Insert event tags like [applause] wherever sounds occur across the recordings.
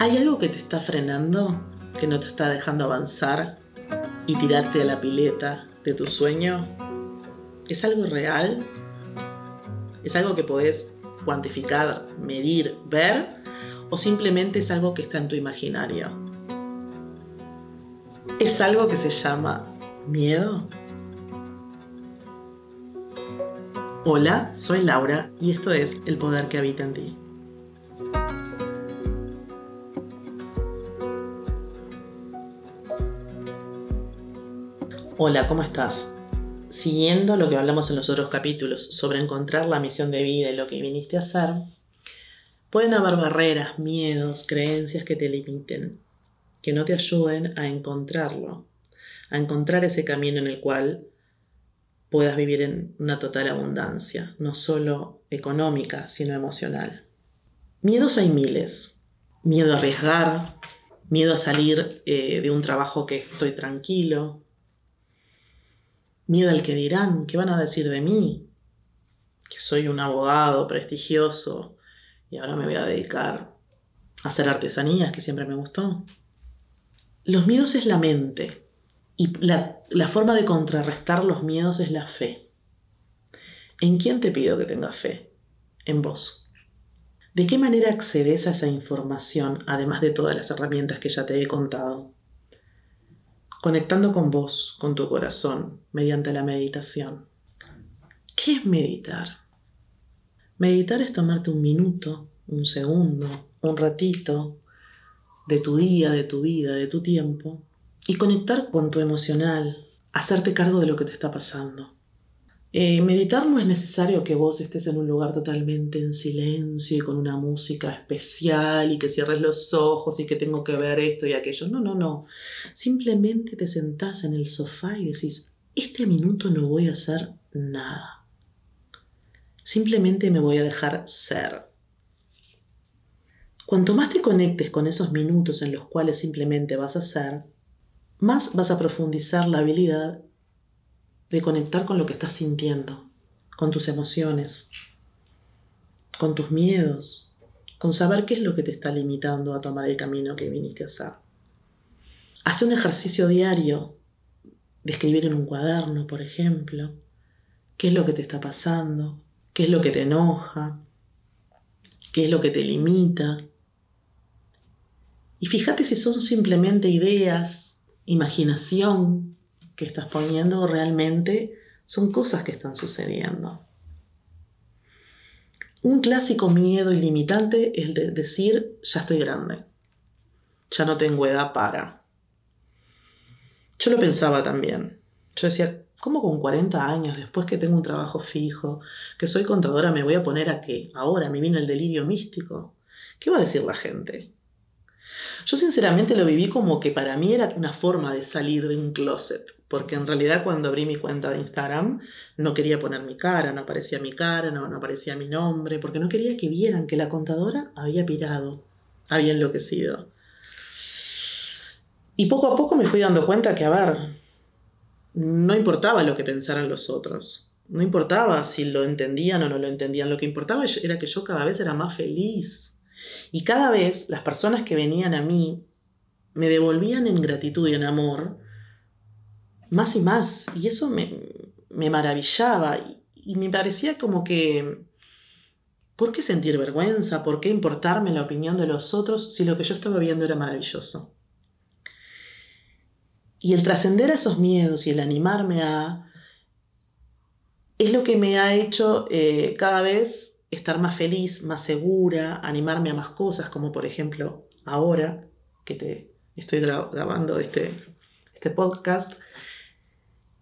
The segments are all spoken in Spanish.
¿Hay algo que te está frenando, que no te está dejando avanzar y tirarte a la pileta de tu sueño? ¿Es algo real? ¿Es algo que podés cuantificar, medir, ver? ¿O simplemente es algo que está en tu imaginario? ¿Es algo que se llama miedo? Hola, soy Laura y esto es El Poder que Habita en Ti. Hola, ¿cómo estás? Siguiendo lo que hablamos en los otros capítulos sobre encontrar la misión de vida y lo que viniste a hacer, pueden haber barreras, miedos, creencias que te limiten, que no te ayuden a encontrarlo, a encontrar ese camino en el cual puedas vivir en una total abundancia, no solo económica, sino emocional. Miedos hay miles. Miedo a arriesgar, miedo a salir eh, de un trabajo que estoy tranquilo, miedo al que dirán, qué van a decir de mí, que soy un abogado prestigioso y ahora me voy a dedicar a hacer artesanías, que siempre me gustó. Los miedos es la mente y la, la forma de contrarrestar los miedos es la fe. ¿En quién te pido que tengas fe? En vos. ¿De qué manera accedes a esa información, además de todas las herramientas que ya te he contado? Conectando con vos, con tu corazón, mediante la meditación. ¿Qué es meditar? Meditar es tomarte un minuto, un segundo, un ratito de tu día, de tu vida, de tu tiempo y conectar con tu emocional, hacerte cargo de lo que te está pasando. Eh, meditar no es necesario que vos estés en un lugar totalmente en silencio y con una música especial y que cierres los ojos y que tengo que ver esto y aquello. No, no, no. Simplemente te sentás en el sofá y decís, este minuto no voy a hacer nada. Simplemente me voy a dejar ser. Cuanto más te conectes con esos minutos en los cuales simplemente vas a ser, más vas a profundizar la habilidad de conectar con lo que estás sintiendo, con tus emociones, con tus miedos, con saber qué es lo que te está limitando a tomar el camino que viniste a hacer. Hace un ejercicio diario de escribir en un cuaderno, por ejemplo, qué es lo que te está pasando, qué es lo que te enoja, qué es lo que te limita. Y fíjate si son simplemente ideas, imaginación, que estás poniendo realmente son cosas que están sucediendo. Un clásico miedo ilimitante es de decir, ya estoy grande, ya no tengo edad para. Yo lo pensaba también. Yo decía, ¿cómo con 40 años, después que tengo un trabajo fijo, que soy contadora, me voy a poner a qué? Ahora me viene el delirio místico. ¿Qué va a decir la gente? Yo sinceramente lo viví como que para mí era una forma de salir de un closet, porque en realidad cuando abrí mi cuenta de Instagram no quería poner mi cara, no aparecía mi cara, no, aparecía mi nombre, porque no quería que vieran que la contadora había pirado, había enloquecido. Y poco a poco me fui dando cuenta que, a ver, no importaba lo que pensaran los otros, no importaba si lo entendían o no lo entendían, lo que importaba era que yo cada vez era más feliz. Y cada vez las personas que venían a mí me devolvían en gratitud y en amor más y más. Y eso me, maravillaba y, me parecía como que, ¿por qué sentir vergüenza? ¿Por qué importarme la opinión de los otros si lo que yo estaba viendo era maravilloso? Y el trascender a esos miedos y el animarme a... es lo que me ha hecho eh, cada vez estar más feliz, más segura, animarme a más cosas, como por ejemplo ahora que te estoy grabando este, este podcast,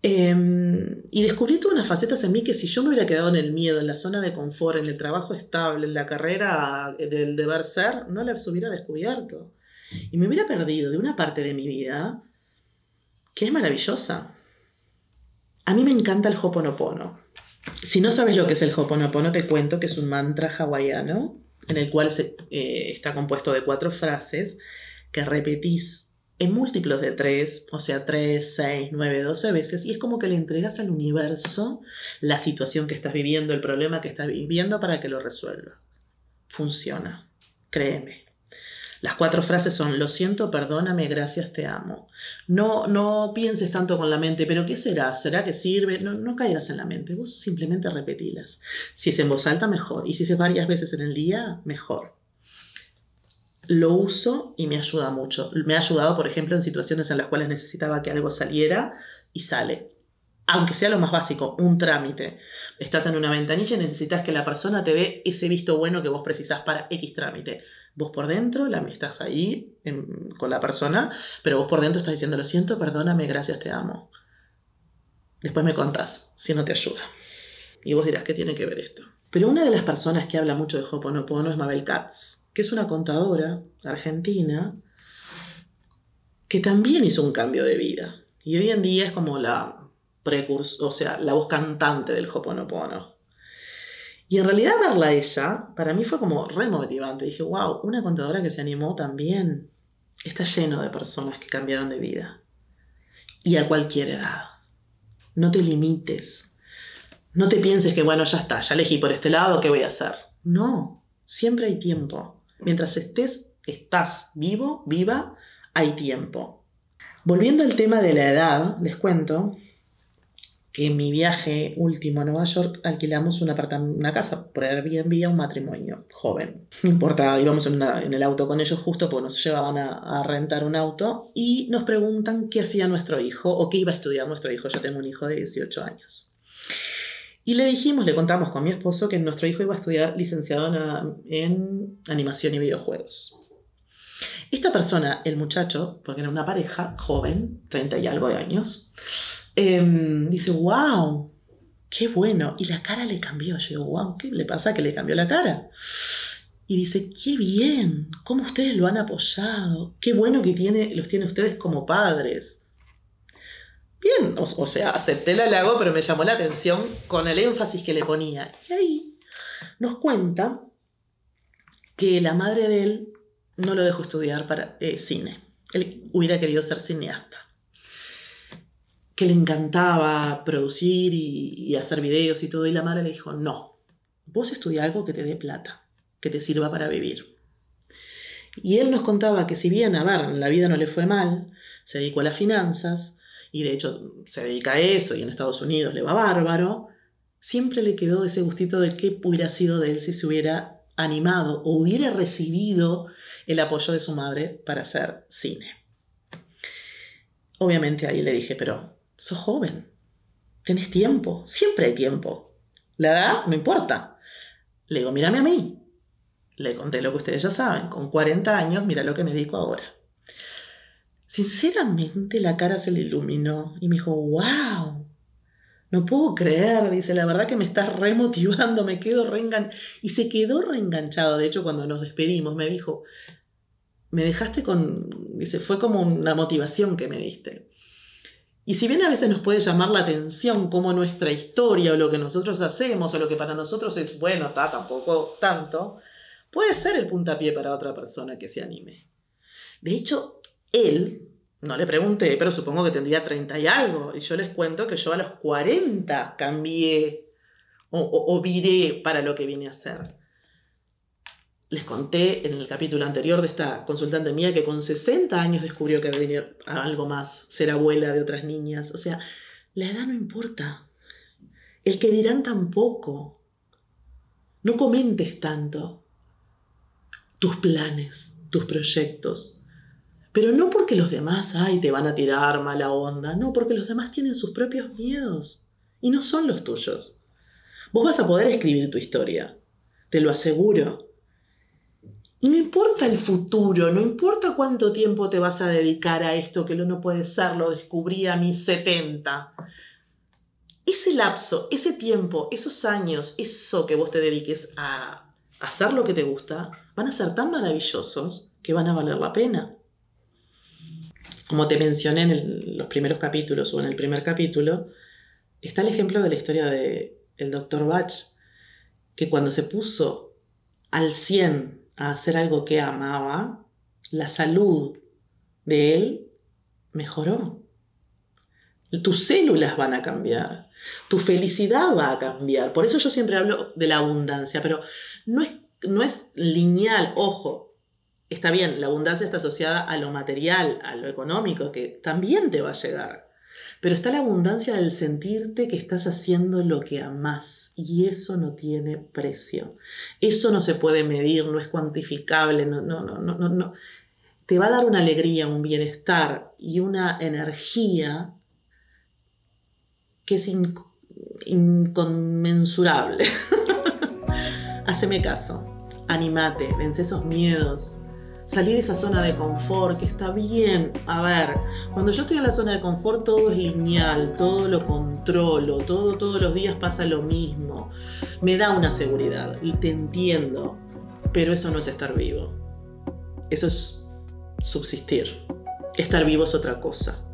Em, y descubrí todas unas facetas en mí que si yo me hubiera quedado en el miedo, en la zona de confort, en el trabajo estable, en la carrera del deber ser, no las hubiera descubierto. Y me hubiera perdido de una parte de mi vida que es maravillosa. A mí me encanta el Hoponopono. Si no sabes lo que es el Hoponopono, te cuento que es un mantra hawaiano en el cual se, eh, está compuesto de cuatro frases que repetís en múltiplos de 3, o sea, 3, 6, 9, 12 veces, y es como que le entregas al universo la situación que estás viviendo, el problema que estás viviendo para que lo resuelva. Funciona, créeme. Las cuatro frases son, lo siento, perdóname, gracias, te amo. No, no pienses tanto con la mente, pero ¿qué será? ¿Será que sirve? No, no caigas en la mente, vos simplemente repetilas. Si es en voz alta, mejor. Y si es varias veces en el día, mejor. Lo uso y me ayuda mucho. Me ha ayudado, por ejemplo, en situaciones en las cuales necesitaba que algo saliera y sale aunque sea lo más básico, un trámite. Estás en una ventanilla y necesitas que la persona te dé ese visto bueno que vos precisás para X trámite. Vos por dentro, la estás ahí con la persona, pero vos por dentro estás diciendo, lo siento, perdóname, gracias, te amo. Después me contás si no te ayuda. Y vos dirás, ¿qué tiene que ver esto? Pero una de las personas que habla mucho de Hoponopono es Mabel Katz, que es una contadora argentina que también hizo un cambio de vida. Y hoy en día es como la o sea, la voz cantante del Hoponopono. Y en realidad verla a ella, para mí fue como re motivante. Dije, wow, una contadora que se animó también. Está lleno de personas que cambiaron de vida. Y a cualquier edad. No te limites. No te pienses que, bueno, ya está, ya elegí por este lado, ¿qué voy a hacer? No, siempre hay tiempo. Mientras estés, estás vivo, viva, hay tiempo. Volviendo al tema de la edad, les cuento que en mi viaje último a Nueva York alquilamos una, casa por Airbnb a un matrimonio joven. No importa, íbamos en, el auto con ellos justo porque nos llevaban a, rentar un auto y nos preguntan qué hacía nuestro hijo o qué iba a estudiar nuestro hijo. Yo tengo un hijo de 18 años. Y le dijimos, le contamos con mi esposo que nuestro hijo iba a estudiar licenciado en, animación y videojuegos. Esta persona, el muchacho, porque era una pareja joven, 30 y algo de años, Em, dice, wow, qué bueno. Y la cara le cambió. Yo digo, wow, ¿qué le pasa que le cambió la cara? Y dice, qué bien, cómo ustedes lo han apoyado, qué bueno que tiene, los tiene ustedes como padres. Bien, o, sea, acepté el halago, pero me llamó la atención con el énfasis que le ponía. Y ahí nos cuenta que la madre de él no lo dejó estudiar para eh, cine. Él hubiera querido ser cineasta que le encantaba producir y, hacer videos y todo, y la madre le dijo, no, vos estudia algo que te dé plata, que te sirva para vivir. Y él nos contaba que si bien, a ver, la vida no le fue mal, se dedicó a las finanzas, y de hecho se dedica a eso, y en Estados Unidos le va bárbaro, siempre le quedó ese gustito de qué hubiera sido de él si se hubiera animado o hubiera recibido el apoyo de su madre para hacer cine. Obviamente ahí le dije, pero sos joven, tenés tiempo, siempre hay tiempo. La edad no importa. Le digo, mírame a mí. Le conté lo que ustedes ya saben, con 40 años, mira lo que me dedico ahora. Sinceramente la cara se le iluminó y me dijo, wow, no puedo creer, dice, la verdad que me estás remotivando, me quedo reenganchado. Y se quedó reenganchado, de hecho cuando nos despedimos me dijo, me dejaste con, dice, fue como una motivación que me diste. Y si bien a veces nos puede llamar la atención cómo nuestra historia o lo que nosotros hacemos o lo que para nosotros es bueno, está tampoco tanto, puede ser el puntapié para otra persona que se anime. De hecho, él, no le pregunté, pero supongo que tendría 30 y algo, y yo les cuento que yo a los 40 cambié o, o viré para lo que vine a hacer. Les conté en el capítulo anterior de esta consultante mía que con 60 años descubrió que venir a algo más, ser abuela de otras niñas. O sea, la edad no importa. El que dirán tampoco. No comentes tanto tus planes, tus proyectos. Pero no porque los demás, ay, te van a tirar mala onda. No, porque los demás tienen sus propios miedos. Y no son los tuyos. Vos vas a poder escribir tu historia. Te lo aseguro. Y no importa el futuro, no importa cuánto tiempo te vas a dedicar a esto, que lo no puede ser, lo descubrí a mis 70. Ese lapso, ese tiempo, esos años, eso que vos te dediques a hacer lo que te gusta, van a ser tan maravillosos que van a valer la pena. Como te mencioné en los primeros capítulos o en el primer capítulo, está el ejemplo de la historia del el doctor Bach, que cuando se puso al 100 a hacer algo que amaba, la salud de él mejoró. Tus células van a cambiar, tu felicidad va a cambiar. Por eso yo siempre hablo de la abundancia, pero no es, no es lineal, ojo. Está bien, la abundancia está asociada a lo material, a lo económico, que también te va a llegar. Pero está la abundancia del sentirte que estás haciendo lo que amás y eso no tiene precio. Eso no se puede medir, no es cuantificable, no, no, no, no, no. Te va a dar una alegría, un bienestar y una energía que es inconmensurable. [laughs] Haceme caso, animate, vence esos miedos, salir de esa zona de confort, que está bien. A ver, cuando yo estoy en la zona de confort todo es lineal, todo lo controlo, todo todos los días pasa lo mismo. Me da una seguridad, te entiendo, pero eso no es estar vivo. Eso es subsistir. Estar vivo es otra cosa.